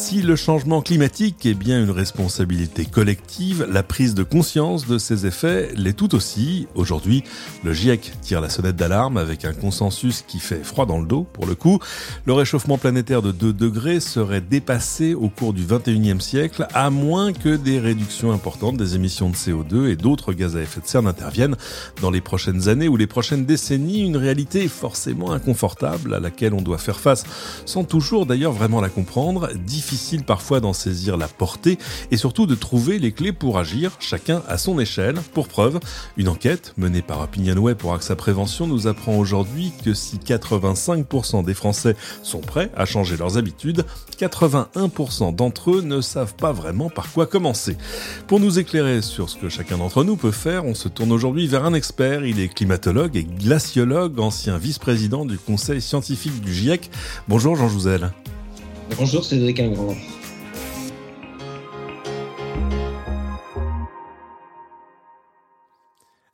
Si le changement climatique est bien une responsabilité collective, la prise de conscience de ses effets l'est tout aussi. Aujourd'hui, le GIEC tire la sonnette d'alarme avec un consensus qui fait froid dans le dos pour le coup. Le réchauffement planétaire de 2 degrés serait dépassé au cours du 21e siècle à moins que des réductions importantes des émissions de CO2 et d'autres gaz à effet de serre n'interviennent dans les prochaines années ou les prochaines décennies, une réalité forcément inconfortable à laquelle on doit faire face sans toujours d'ailleurs vraiment la comprendre parfois d'en saisir la portée et surtout de trouver les clés pour agir, chacun à son échelle. Pour preuve, une enquête menée par Opinionway pour AXA Prévention nous apprend aujourd'hui que si 85% des Français sont prêts à changer leurs habitudes, 81% d'entre eux ne savent pas vraiment par quoi commencer. Pour nous éclairer sur ce que chacun d'entre nous peut faire, on se tourne aujourd'hui vers un expert. Il est climatologue et glaciologue, ancien vice-président du conseil scientifique du GIEC. Bonjour Jean Jouzel. Bonjour Cédric Ingrand.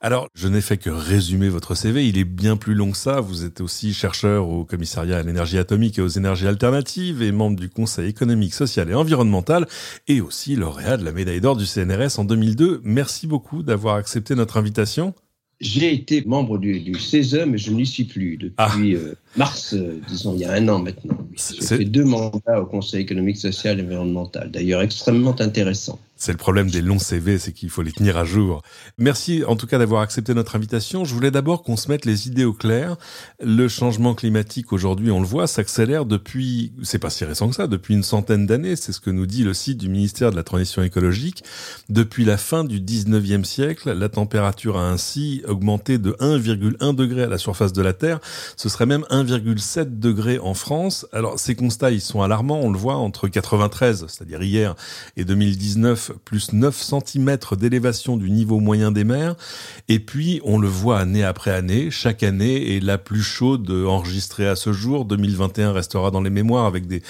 Alors, je n'ai fait que résumer votre CV, il est bien plus long que ça. Vous êtes aussi chercheur au commissariat à l'énergie atomique et aux énergies alternatives et membre du Conseil économique, social et environnemental et aussi lauréat de la médaille d'or du CNRS en 2002. Merci beaucoup d'avoir accepté notre invitation. J'ai été membre du, du, CESE, mais je n'y suis plus depuis ah. euh, mars, euh, disons, il y a un an maintenant. J'ai fait deux mandats au Conseil économique, social et environnemental, d'ailleurs extrêmement intéressant. C'est le problème des longs CV, c'est qu'il faut les tenir à jour. Merci en tout cas d'avoir accepté notre invitation. Je voulais d'abord qu'on se mette les idées au clair. Le changement climatique aujourd'hui, on le voit, s'accélère depuis, c'est pas si récent que ça, depuis une centaine d'années. C'est ce que nous dit le site du ministère de la Transition écologique. Depuis la fin du 19e siècle, la température a ainsi augmenté de 1,1 degré à la surface de la Terre. Ce serait même 1,7 degré en France. Alors ces constats, ils sont alarmants. On le voit entre 93, c'est-à-dire hier, et 2019 plus 9 cm d'élévation du niveau moyen des mers. Et puis, on le voit année après année, chaque année est la plus chaude enregistrée à ce jour. 2021 restera dans les mémoires avec des,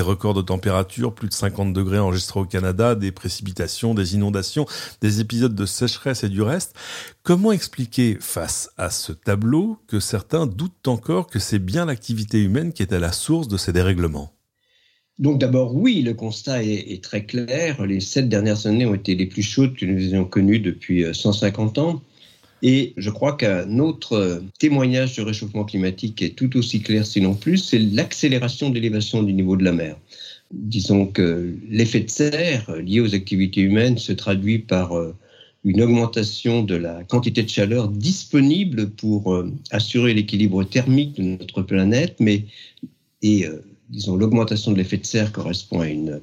records de température, plus de 50 degrés enregistrés au Canada, des précipitations, des inondations, des épisodes de sécheresse et du reste. Comment expliquer face à ce tableau que certains doutent encore que c'est bien l'activité humaine qui est à la source de ces dérèglements? Donc d'abord, oui, le constat est, très clair. Les sept dernières années ont été les plus chaudes que nous ayons connues depuis 150 euh, ans. Et je crois qu'un autre témoignage du réchauffement climatique est tout aussi clair, sinon plus, c'est l'accélération de l'élévation du niveau de la mer. Disons que l'effet de serre lié aux activités humaines se traduit par euh, une augmentation de la quantité de chaleur disponible pour euh, assurer l'équilibre thermique de notre planète, mais disons, l'augmentation de l'effet de serre correspond à une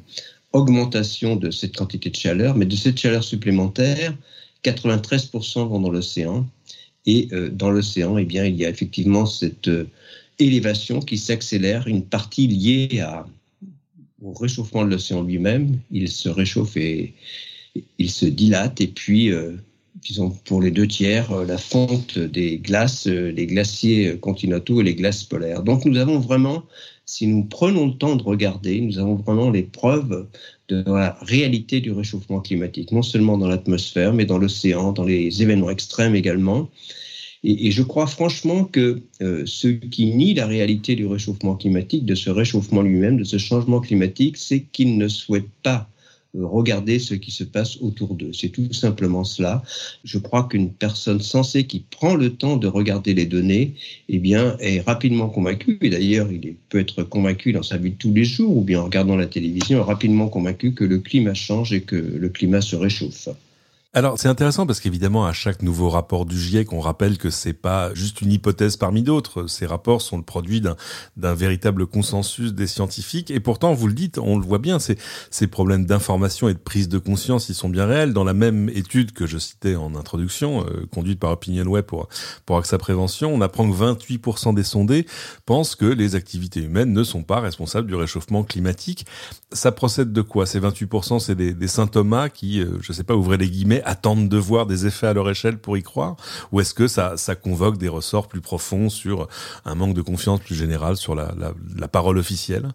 augmentation de cette quantité de chaleur, mais de cette chaleur supplémentaire, 93% vont dans l'océan. Et euh, dans l'océan, eh bien, il y a effectivement cette euh, élévation qui s'accélère, une partie liée au réchauffement de l'océan lui-même. Il se réchauffe et il se dilate. Et puis, euh, disons, pour les deux tiers, la fonte des glaces, les glaciers continentaux et les glaces polaires. Donc, nous avons vraiment si nous prenons le temps de regarder, nous avons vraiment les preuves de la réalité du réchauffement climatique, non seulement dans l'atmosphère, mais dans l'océan, dans les événements extrêmes également. Et, je crois franchement que euh, ceux qui nient la réalité du réchauffement climatique, de ce réchauffement lui-même, de ce changement climatique, c'est qu'ils ne souhaitent pas regarder ce qui se passe autour d'eux. C'est tout simplement cela. Je crois qu'une personne sensée qui prend le temps de regarder les données, eh est rapidement convaincue, et d'ailleurs, il peut être convaincu dans sa vie de tous les jours, ou bien en regardant la télévision, rapidement convaincu que le climat change et que le climat se réchauffe. Alors c'est intéressant parce qu'évidemment à chaque nouveau rapport du GIEC, on rappelle que c'est pas juste une hypothèse parmi d'autres. Ces rapports sont le produit d'un véritable consensus des scientifiques et pourtant vous le dites, on le voit bien, ces, problèmes d'information et de prise de conscience, ils sont bien réels. Dans la même étude que je citais en introduction, euh, conduite par OpinionWay pour pour AXA Prévention, on apprend que 28% des sondés pensent que les activités humaines ne sont pas responsables du réchauffement climatique. Ça procède de quoi? Ces 28%, c'est des, des symptômes qui, euh, je sais pas, ouvrez les guillemets attendent de voir des effets à leur échelle pour y croire Ou est-ce que ça, convoque des ressorts plus profonds sur un manque de confiance plus général sur la, la, parole officielle?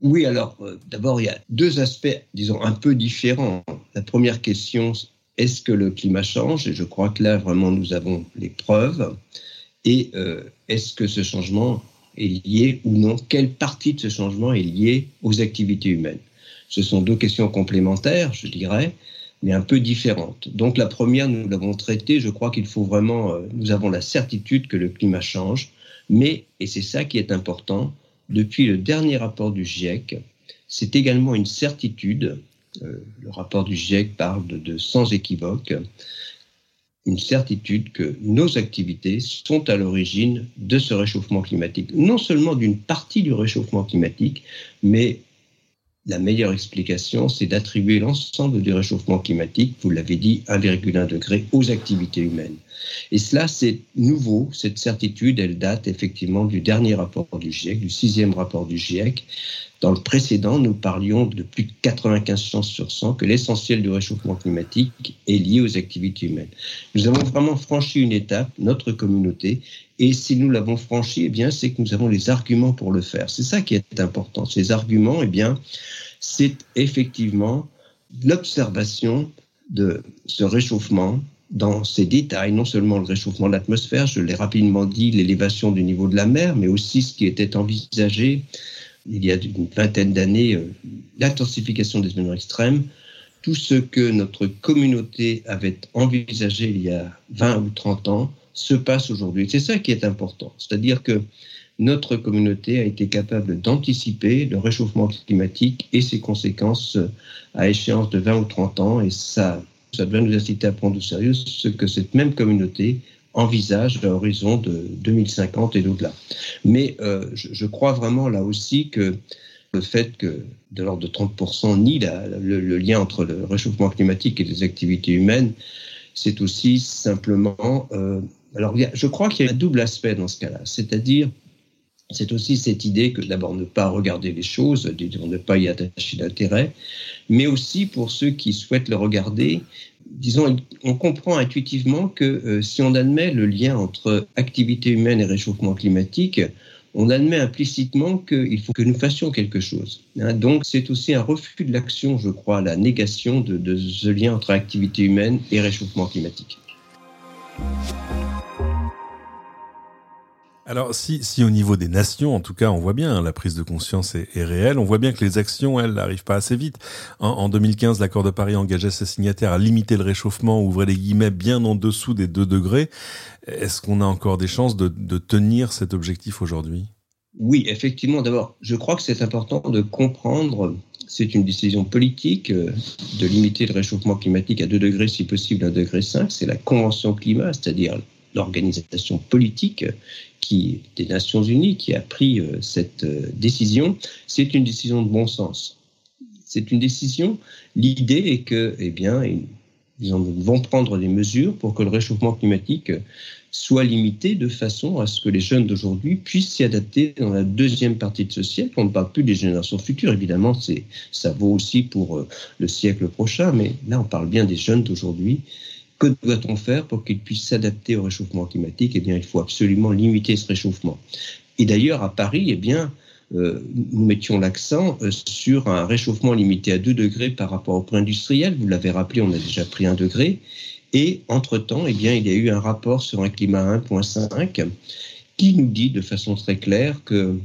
Oui, alors euh, d'abord, il y a deux aspects, disons, un peu différents. La première question est-ce que le climat change? Et je crois que là, vraiment, nous avons les preuves. Et euh, est-ce que ce changement est lié ou non? Quelle partie de ce changement est liée aux activités humaines? Ce sont deux questions complémentaires, je dirais, mais un peu différentes. Donc la première, nous l'avons traitée, je crois qu'il faut vraiment, euh, nous avons la certitude que le climat change, mais, et c'est ça qui est important, depuis le dernier rapport du GIEC, c'est également une certitude, euh, le rapport du GIEC parle de sans équivoque, une certitude que nos activités sont à l'origine de ce réchauffement climatique. Non seulement d'une partie du réchauffement climatique, mais la meilleure explication, c'est d'attribuer l'ensemble du réchauffement climatique, vous l'avez dit, 1,1 degré aux activités humaines. Et cela, c'est nouveau, cette certitude, elle date effectivement du dernier rapport du GIEC, du sixième rapport du GIEC. Dans le précédent, nous parlions de plus de 95 chances sur 100 que l'essentiel du réchauffement climatique est lié aux activités humaines. Nous avons vraiment franchi une étape, notre communauté, et si nous l'avons franchi, eh bien, c'est que nous avons les arguments pour le faire. C'est ça qui est important. Ces arguments, eh bien, c'est effectivement l'observation de ce réchauffement dans ses détails, non seulement le réchauffement de l'atmosphère, je l'ai rapidement dit, l'élévation du niveau de la mer, mais aussi ce qui était envisagé il y a une vingtaine d'années, euh, l'intensification des événements extrêmes, tout ce que notre communauté avait envisagé il y a 20 ou 30 ans se passe aujourd'hui. C'est ça qui est important. C'est-à-dire que notre communauté a été capable d'anticiper le réchauffement climatique et ses conséquences à échéance de 20 ou 30 ans. Et ça, ça doit nous inciter à prendre au sérieux ce que cette même communauté envisage à l'horizon de 2050 et d'au-delà. Mais euh, je, crois vraiment là aussi que le fait que de l'ordre de 30% nie le, lien entre le réchauffement climatique et les activités humaines, c'est aussi simplement... Euh, alors je crois qu'il y a un double aspect dans ce cas-là, c'est-à-dire c'est aussi cette idée que d'abord ne pas regarder les choses, ne pas y attacher d'intérêt, mais aussi pour ceux qui souhaitent le regarder, disons, on comprend intuitivement que euh, si on admet le lien entre activité humaine et réchauffement climatique, on admet implicitement qu'il faut que nous fassions quelque chose. Hein. donc c'est aussi un refus de l'action, je crois, la négation de, de ce lien entre activité humaine et réchauffement climatique. Alors, si, au niveau des nations, en tout cas, on voit bien, hein, la prise de conscience est, réelle, on voit bien que les actions, elles, n'arrivent pas assez vite. En, 2015, l'accord de Paris engageait ses signataires à limiter le réchauffement, ouvrait les guillemets, bien en dessous des 2 degrés. Est-ce qu'on a encore des chances de, tenir cet objectif aujourd'hui? Oui, effectivement. D'abord, je crois que c'est important de comprendre c'est une décision politique euh, de limiter le réchauffement climatique à 2 degrés, si possible 1 degré 5. C'est la Convention climat, c'est-à-dire l'organisation politique qui, des Nations Unies qui a pris euh, cette euh, décision, c'est une décision de bon sens. C'est une décision. L'idée est que, eh bien, ils vont prendre des mesures pour que le réchauffement climatique soit limité de façon à ce que les jeunes d'aujourd'hui puissent s'y adapter dans la deuxième partie de ce siècle. On ne parle plus des générations futures, évidemment, ça vaut aussi pour euh, le siècle prochain, mais là, on parle bien des jeunes d'aujourd'hui que doit-on faire pour qu'ils puissent s'adapter au réchauffement climatique? Eh bien, il faut absolument limiter ce réchauffement. Et d'ailleurs, à Paris, eh bien, euh, nous mettions l'accent euh, sur un réchauffement limité à 2 degrés par rapport au plan industriel. Vous l'avez rappelé, on a déjà pris 1 degré. Et entre-temps, eh bien, il y a eu un rapport sur un climat 1.5 qui nous dit de façon très claire que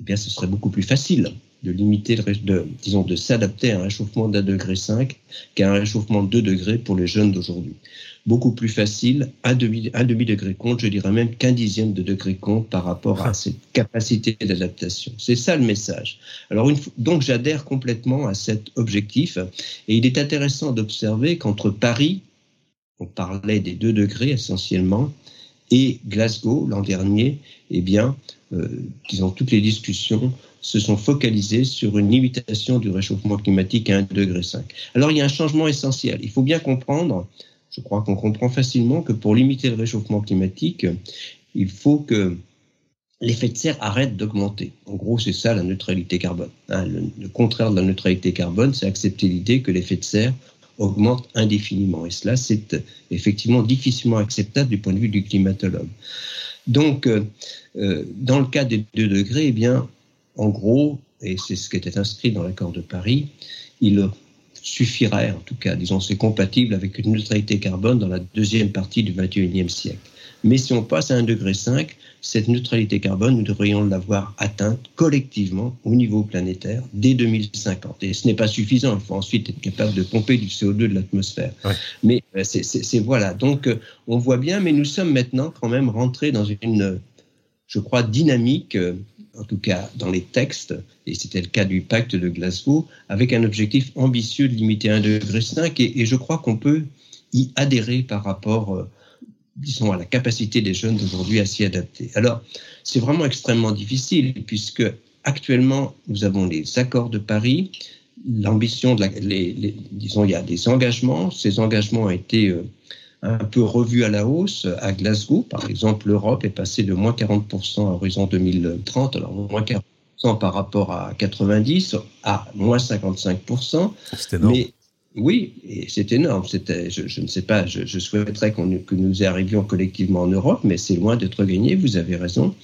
eh bien, ce serait beaucoup plus facile de limiter, de, disons, de s'adapter à un réchauffement d'un degré 5 qu'à un réchauffement de 2 degrés pour les jeunes d'aujourd'hui. Beaucoup plus facile, un demi, un demi degré compte, je dirais même qu'un dixième de degré compte par rapport à cette capacité d'adaptation. C'est ça le message. Alors, une, donc, j'adhère complètement à cet objectif et il est intéressant d'observer qu'entre Paris, on parlait des 2 degrés essentiellement, et Glasgow l'an dernier, eh bien, euh, disons, toutes les discussions se sont focalisées sur une limitation du réchauffement climatique à 1,5 degré. Alors il y a un changement essentiel. Il faut bien comprendre, je crois qu'on comprend facilement que pour limiter le réchauffement climatique, il faut que l'effet de serre arrête d'augmenter. En gros, c'est ça la neutralité carbone. Hein. le, contraire de la neutralité carbone, c'est accepter l'idée que l'effet de serre augmente indéfiniment. Et cela, c'est effectivement difficilement acceptable du point de vue du climatologue. Donc, euh, euh, dans le cas des 2 degrés, eh bien, en gros, et c'est ce qui était inscrit dans l'accord de Paris, il suffirait, en tout cas, disons, c'est compatible avec une neutralité carbone dans la deuxième partie du 21e siècle. Mais si on passe à 1,5 degré, cette neutralité carbone, nous devrions l'avoir atteinte collectivement au niveau planétaire dès 2050. Et ce n'est pas suffisant, il faut ensuite être capable de pomper du CO2 de l'atmosphère. Mais euh, c'est voilà, donc euh, on voit bien, mais nous sommes maintenant quand même rentrés dans une, je crois, dynamique, euh, en tout cas dans les textes, et c'était le cas du pacte de Glasgow, avec un objectif ambitieux de limiter à 1,5 degré, et, je crois qu'on peut y adhérer par rapport disons, à la capacité des jeunes d'aujourd'hui à s'y adapter. Alors, c'est vraiment extrêmement difficile puisque actuellement, nous avons les accords de Paris, l'ambition disons, il y a des engagements. Ces engagements ont été euh, un peu revus à la hausse à Glasgow. Par exemple, l'Europe est passée de moins 40% à horizon 2030, alors moins 40% par rapport à 90 à moins 55%. C'est énorme. Mais oui, c'est énorme. C'était, je, ne sais pas, je, souhaiterais que nous y arrivions collectivement en Europe, mais c'est loin d'être gagné, vous avez raison.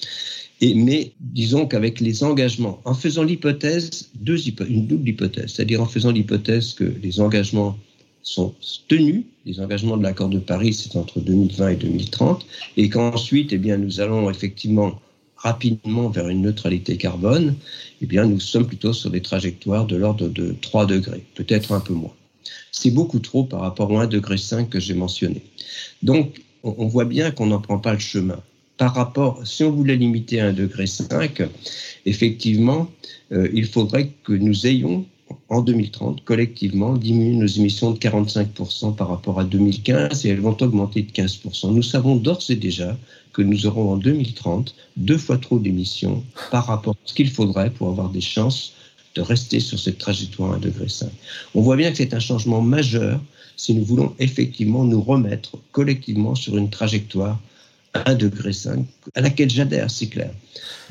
Et, mais disons qu'avec les engagements, en faisant l'hypothèse, deux une double hypothèse, c'est-à-dire en faisant l'hypothèse que les engagements sont tenus, les engagements de l'accord de Paris, c'est entre 2020 et 2030, et qu'ensuite, eh bien, nous allons effectivement rapidement vers une neutralité carbone, eh bien, nous sommes plutôt sur des trajectoires de l'ordre de 3 degrés, peut-être un peu moins. C'est beaucoup trop par rapport au 1,5 degré que j'ai mentionné. Donc, on voit bien qu'on n'en prend pas le chemin. Par rapport, si on voulait limiter à 1,5 degré, effectivement, euh, il faudrait que nous ayons en 2030, collectivement, diminué nos émissions de 45% par rapport à 2015 et elles vont augmenter de 15%. Nous savons d'ores et déjà que nous aurons en 2030 deux fois trop d'émissions par rapport à ce qu'il faudrait pour avoir des chances de rester sur cette trajectoire à 1,5 degré. On voit bien que c'est un changement majeur si nous voulons effectivement nous remettre collectivement sur une trajectoire 1,5 degré, à laquelle j'adhère, c'est clair.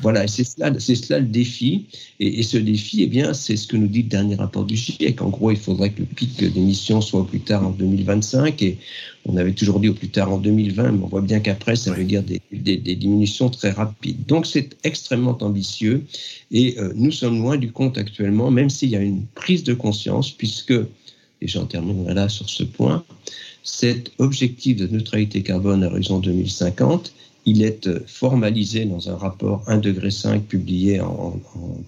Voilà, c'est cela, c'est cela le défi. Et, ce défi, eh bien, c'est ce que nous dit le dernier rapport du GIEC. En gros, il faudrait que le pic d'émissions soit au plus tard en 2025. Et on avait toujours dit au plus tard en 2020, mais on voit bien qu'après, ça veut dire des, diminutions très rapides. Donc, c'est extrêmement ambitieux. Et euh, nous sommes loin du compte actuellement, même s'il y a une prise de conscience, puisque, et j'en terminerai là sur ce point, cet objectif de neutralité carbone à horizon 2050 il est euh, formalisé dans un rapport 1,5 degré publié en,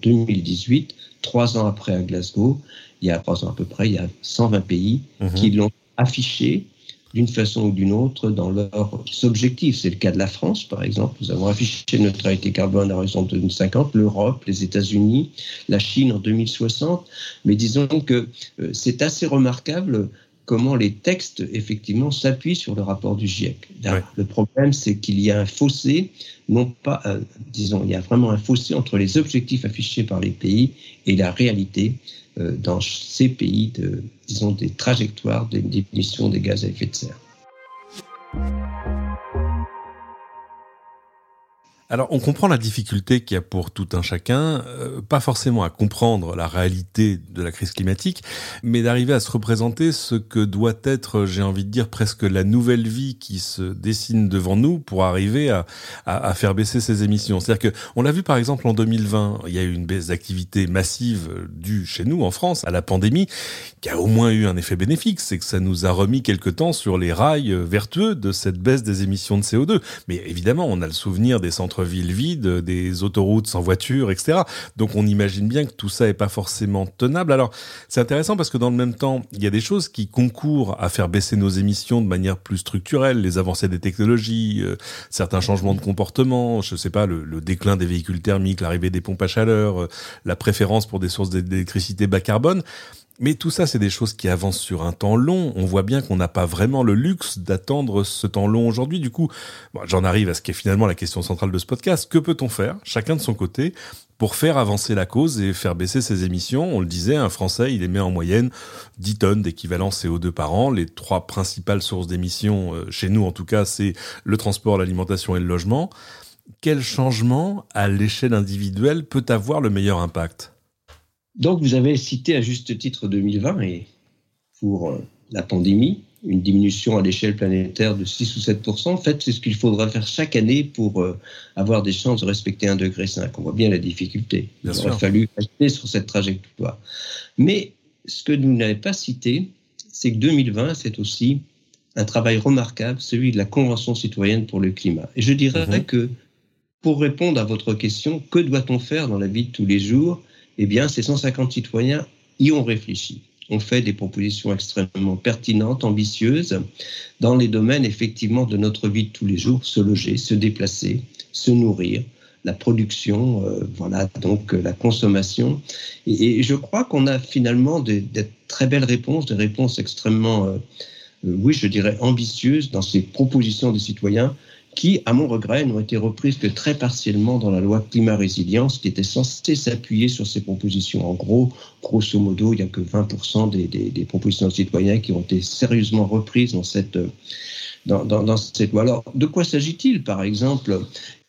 2018, trois ans après à Glasgow. Il y a trois ans à peu près, il y a 120 pays mhm. qui l'ont affiché d'une façon ou d'une autre dans leurs objectifs. C'est le cas de la France, par exemple. Nous avons affiché neutralité carbone à horizon 2050, l'Europe, les États-Unis, la Chine en 2060. Mais disons que euh, c'est assez remarquable comment les textes, effectivement, s'appuient sur le rapport du GIEC. Le problème, c'est qu'il y a un fossé, non pas, euh, disons, il y a vraiment un fossé entre les objectifs affichés par les pays et la réalité euh, dans ces pays, de, disons, des trajectoires d'émissions des gaz à effet de serre. Alors, on comprend la difficulté qu'il y a pour tout un chacun, euh, pas forcément à comprendre la réalité de la crise climatique, mais d'arriver à se représenter ce que doit être, j'ai envie de dire, presque la nouvelle vie qui se dessine devant nous pour arriver à, à, faire baisser ces émissions. C'est-à-dire que, on l'a vu par exemple en 2020, il y a eu une baisse d'activité massive due chez nous en France à la pandémie, qui a au moins eu un effet bénéfique, c'est que ça nous a remis quelque temps sur les rails vertueux de cette baisse des émissions de CO2. Mais évidemment, on a le souvenir des centres villes vides, des autoroutes sans voiture, etc. Donc on imagine bien que tout ça est pas forcément tenable. Alors c'est intéressant parce que dans le même temps, il y a des choses qui concourent à faire baisser nos émissions de manière plus structurelle, les avancées des technologies, euh, certains changements de comportement, je sais pas, le, le déclin des véhicules thermiques, l'arrivée des pompes à chaleur, euh, la préférence pour des sources d'électricité bas carbone. Mais tout ça, c'est des choses qui avancent sur un temps long. On voit bien qu'on n'a pas vraiment le luxe d'attendre ce temps long aujourd'hui. Du coup, j'en arrive à ce qui est finalement la question centrale de ce podcast. Que peut-on faire, chacun de son côté, pour faire avancer la cause et faire baisser ses émissions? On le disait, un Français, il émet en moyenne 10 tonnes d'équivalent CO2 par an. Les trois principales sources d'émissions, euh, chez nous en tout cas, c'est le transport, l'alimentation et le logement. Quel changement, à l'échelle individuelle, peut avoir le meilleur impact? Donc, vous avez cité à juste titre 2020 et pour euh, la pandémie, une diminution à l'échelle planétaire de 6 ou 7% En fait, c'est ce qu'il faudra faire chaque année pour euh, avoir des chances de respecter 1,5 degré. On voit bien la difficulté. Il aurait fallu rester sur cette trajectoire. Mais ce que vous n'avez pas cité, c'est que 2020, c'est aussi un travail remarquable, celui de la Convention citoyenne pour le climat. Et je dirais mhm. que pour répondre à votre question, que doit-on faire dans la vie de tous les jours? Eh bien, ces 150 citoyens y ont réfléchi. On fait des propositions extrêmement pertinentes, ambitieuses, dans les domaines effectivement de notre vie de tous les jours, se loger, se déplacer, se nourrir, la production, euh, voilà, donc euh, la consommation. Et, je crois qu'on a finalement des, très belles réponses, des réponses extrêmement, euh, oui, je dirais, ambitieuses dans ces propositions des citoyens qui, à mon regret, n'ont été reprises que très partiellement dans la loi climat résilience, qui était censée s'appuyer sur ces propositions. En gros, grosso modo, il n'y a que 20% des, propositions de citoyens qui ont été sérieusement reprises dans cette, dans, cette loi. Alors, de quoi s'agit-il Par exemple,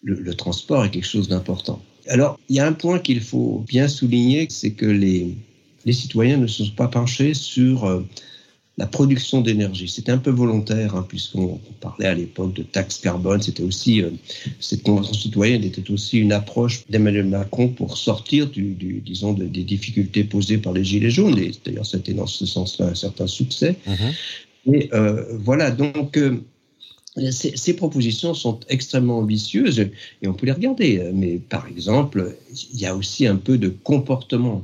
le, le transport est quelque chose d'important. Alors, il y a un point qu'il faut bien souligner, c'est que les, les citoyens ne se sont pas penchés sur euh, la production d'énergie. C'était un peu volontaire, hein, puisqu'on parlait à l'époque de taxe carbone. C'était aussi, euh, cette convention citoyenne était aussi une approche d'Emmanuel Macron pour sortir, du, du disons, des difficultés posées par les Gilets jaunes. Et d'ailleurs, c'était dans ce sens-là un certain succès. Mm-hmm. Et euh, voilà, donc. Euh, ces, ces, propositions sont extrêmement ambitieuses et on peut les regarder. Mais par exemple, il y a aussi un peu de comportement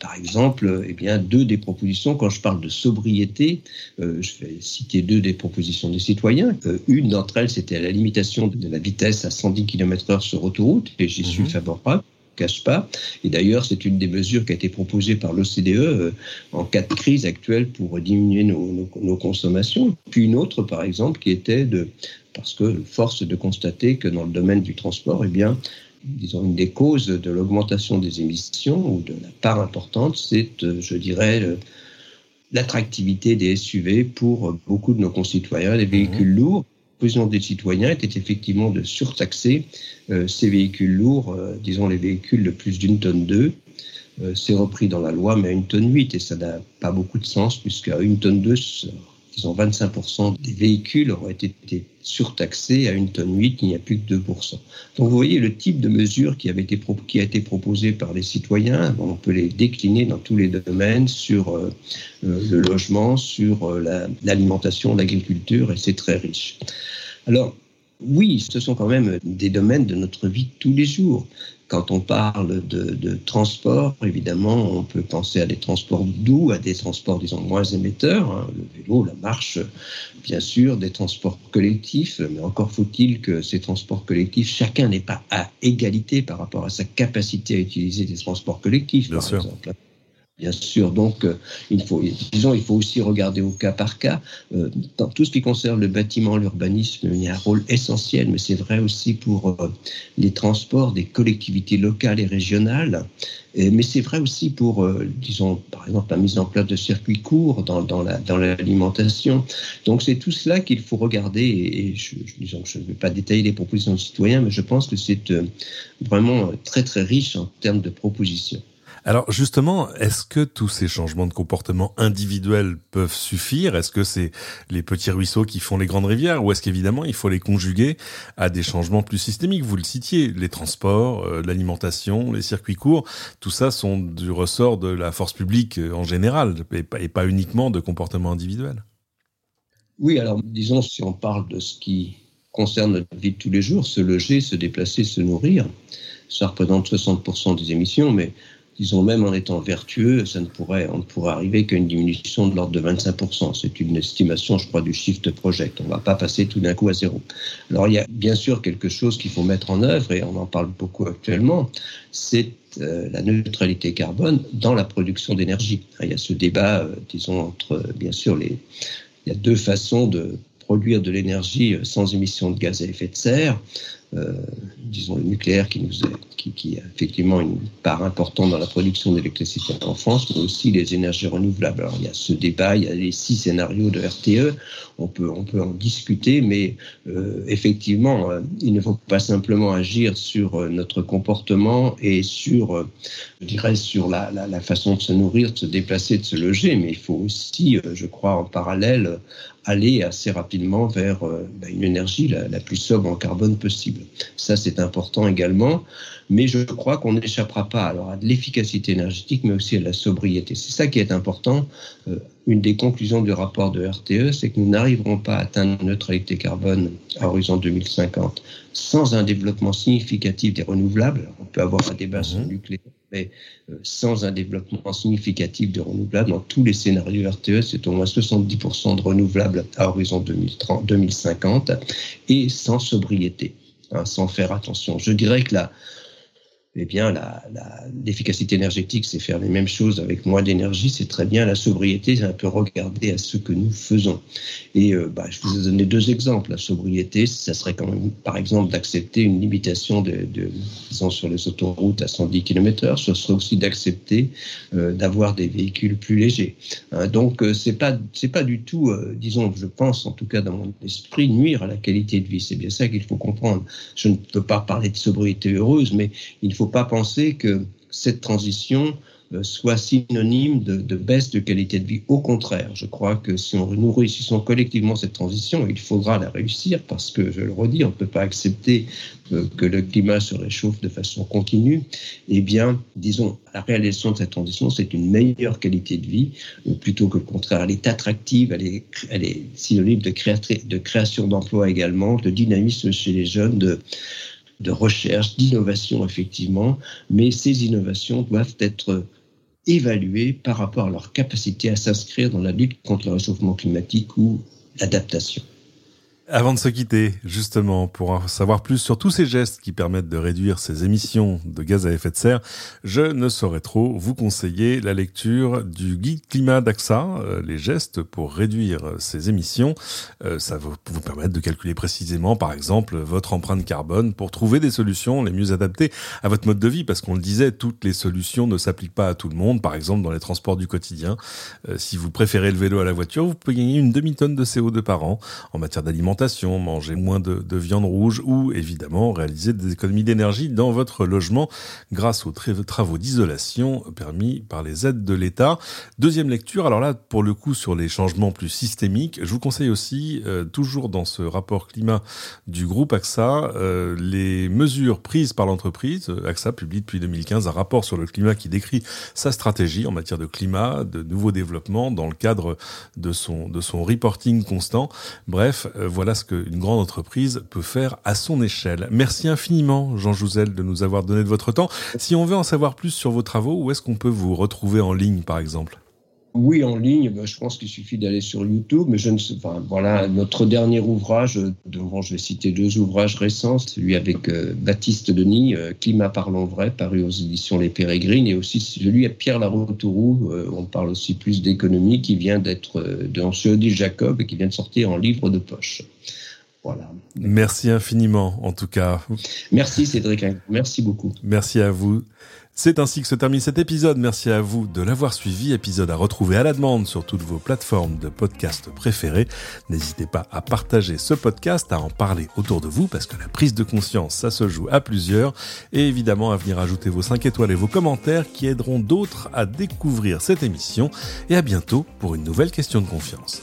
par exemple, eh bien, deux des propositions, quand je parle de sobriété, euh, je vais citer deux des propositions des citoyens. Euh, une d'entre elles, c'était la limitation de la vitesse à 110 km/h sur autoroute, et j'y suis mhm. favorable cache pas. Et d'ailleurs, c'est une des mesures qui a été proposée par l'OCDE euh, en cas de crise actuelle pour diminuer nos, nos, consommations. Puis une autre, par exemple, qui était de, parce que force de constater que dans le domaine du transport, eh bien, disons, une des causes de l'augmentation des émissions ou de la part importante, c'est, euh, je dirais, l'attractivité des SUV pour beaucoup de nos concitoyens, les véhicules mhm. lourds. La des citoyens était effectivement de surtaxer euh, ces véhicules lourds, euh, disons les véhicules de plus d'une tonne deux. c'est repris dans la loi, mais à une tonne 8, et ça n'a pas beaucoup de sens, puisqu'à une tonne 2, disons 25% des véhicules auraient été surtaxés à une tonne 8, il n'y a plus que 2%. Donc vous voyez le type de mesure qui, a été proposé par les citoyens, on peut les décliner dans tous les domaines, sur euh, euh, le logement, sur euh, l'alimentation, l'agriculture, et c'est très riche. Alors, oui, ce sont quand même des domaines de notre vie tous les jours. Quand on parle de, transport, évidemment, on peut penser à des transports doux, à des transports, disons, moins émetteurs, hein, le vélo, la marche, bien sûr, des transports collectifs, mais encore faut-il que ces transports collectifs, chacun n'est pas à égalité par rapport à sa capacité à utiliser des transports collectifs, par exemple. Bien sûr, donc euh, il faut, disons, il faut aussi regarder au cas par cas. Euh, dans tout ce qui concerne le bâtiment, l'urbanisme, il y a un rôle essentiel, mais c'est vrai aussi pour euh, les transports des collectivités locales et régionales. mais c'est vrai aussi pour, disons, par exemple, la mise en place de circuits courts dans, l'alimentation. Donc c'est tout cela qu'il faut regarder. Et, je, je ne vais pas détailler les propositions de citoyens, mais je pense que c'est vraiment très très riche en termes de propositions. Alors justement, est-ce que tous ces changements de comportement individuels peuvent suffire? Est-ce que c'est les petits ruisseaux qui font les grandes rivières Ou est-ce qu'évidemment, il faut les conjuguer à des changements plus systémiques? Vous le citiez, les transports, euh, l'alimentation, les circuits courts, tout ça sont du ressort de la force publique euh, en général, et pas, uniquement de comportements individuels. Oui, alors disons, si on parle de ce qui concerne notre vie de tous les jours, se loger, se déplacer, se nourrir, ça représente 60% des émissions, mais disons même en étant vertueux, ça ne pourrait, on ne pourrait arriver qu'à une diminution de l'ordre de 25%. C'est une estimation, je crois, du Shift Project. On ne va pas passer tout d'un coup à zéro. Alors il y a bien sûr quelque chose qu'il faut mettre en œuvre, et on en parle beaucoup actuellement, c'est euh, la neutralité carbone dans la production d'énergie. Il y a ce débat, euh, disons, entre, bien sûr, les, il y a deux façons de produire de l'énergie sans émission de gaz à effet de serre. Euh, disons, le nucléaire qui, nous qui, qui, a effectivement une part importante dans la production d'électricité en France, mais aussi les énergies renouvelables. Alors, il y a ce débat, il y a les six scénarios de RTE, on peut, on peut en discuter, mais euh, effectivement, euh, il ne faut pas simplement agir sur notre comportement et sur, je dirais, sur la, la, la, façon de se nourrir, de se déplacer, de se loger, mais il faut aussi, je crois, en parallèle, aller assez rapidement vers ben, une énergie la plus sobre en carbone possible. Possible. Ça, c'est important également. Mais je crois qu'on n'échappera pas alors à l'efficacité énergétique, mais aussi à la sobriété. C'est ça qui est important. Euh, une des conclusions du rapport de RTE, c'est que nous n'arriverons pas à atteindre la neutralité carbone à horizon 2050 sans un développement significatif des renouvelables. On peut avoir un débat sur le mhm. nucléaire, mais euh, sans un développement significatif des renouvelables, dans tous les scénarios RTE, c'est au moins 70% de renouvelables à horizon 2030, 2050 et sans sobriété, hein, sans faire attention. Je dirais que la, eh bien, l'efficacité énergétique, c'est faire les mêmes choses avec moins d'énergie, c'est très bien. La sobriété, c'est un peu regarder à ce que nous faisons. Et euh, bah, je vous ai donné deux exemples. La sobriété, ça serait quand même, par exemple, d'accepter une limitation de, de, disons, sur les autoroutes à 110 km/h. Ce serait aussi d'accepter euh, d'avoir des véhicules plus légers. Hein, donc, euh, c'est pas, c'est pas du tout, disons, je pense, en tout cas dans mon esprit, nuire à la qualité de vie. C'est bien ça qu'il faut comprendre. Je ne peux pas parler de sobriété heureuse, mais il faut pas penser que cette transition euh, soit synonyme de, baisse de qualité de vie. Au contraire, je crois que si on, nous réussissons collectivement cette transition, il faudra la réussir parce que, je le redis, on ne peut pas accepter euh, que le climat se réchauffe de façon continue. Eh bien, disons, la réalisation de cette transition, c'est une meilleure qualité de vie euh, plutôt que le contraire. Elle est attractive, elle est, synonyme de, de création d'emplois également, de dynamisme chez les jeunes, de de recherche, d'innovation effectivement, mais ces innovations doivent être évaluées par rapport à leur capacité à s'inscrire dans la lutte contre le réchauffement climatique ou l'adaptation. Avant de se quitter, justement, pour en savoir plus sur tous ces gestes qui permettent de réduire ces émissions de gaz à effet de serre, je ne saurais trop vous conseiller la lecture du guide climat d'AXA, euh, les gestes pour réduire ces émissions. Euh, ça va vous permettre de calculer précisément, par exemple, votre empreinte carbone pour trouver des solutions les mieux adaptées à votre mode de vie, parce qu'on le disait, toutes les solutions ne s'appliquent pas à tout le monde. Par exemple, dans les transports du quotidien, euh, si vous préférez le vélo à la voiture, vous pouvez gagner une demi-tonne de CO2 par an en matière d'alimentation manger moins de, viande rouge ou évidemment réaliser des économies d'énergie dans votre logement grâce aux travaux d'isolation permis par les aides de l'État. Deuxième lecture, alors là pour le coup sur les changements plus systémiques, je vous conseille aussi euh, toujours dans ce rapport climat du groupe AXA euh, les mesures prises par l'entreprise. AXA publie depuis 2015 un rapport sur le climat qui décrit sa stratégie en matière de climat, de nouveaux développements dans le cadre de son de son reporting constant. Bref, euh, voilà ce qu'une grande entreprise peut faire à son échelle. Merci infiniment, Jean Jouzel, de nous avoir donné de votre temps. Si on veut en savoir plus sur vos travaux, où est-ce qu'on peut vous retrouver en ligne, par exemple? Oui, en ligne, ben, je pense qu'il suffit d'aller sur YouTube, mais je ne sais pas. Voilà, notre dernier ouvrage, devant, je vais citer deux ouvrages récents, celui avec euh, Baptiste Denis, euh, Climat parlons vrai, paru aux éditions Les Pérégrines, et aussi celui avec Pierre Laroutourou, euh, on parle aussi plus d'économie, qui vient d'être de Odile Jacob et qui vient de sortir en livre de poche. Voilà. Merci infiniment, en tout cas. Merci Cédric, merci beaucoup. Merci à vous. C'est ainsi que se termine cet épisode. Merci à vous de l'avoir suivi. Épisode à retrouver à la demande sur toutes vos plateformes de podcast préférées. N'hésitez pas à partager ce podcast, à en parler autour de vous parce que la prise de conscience, ça se joue à plusieurs. Et évidemment à venir ajouter vos 5 étoiles et vos commentaires qui aideront d'autres à découvrir cette émission. Et à bientôt pour une nouvelle question de confiance.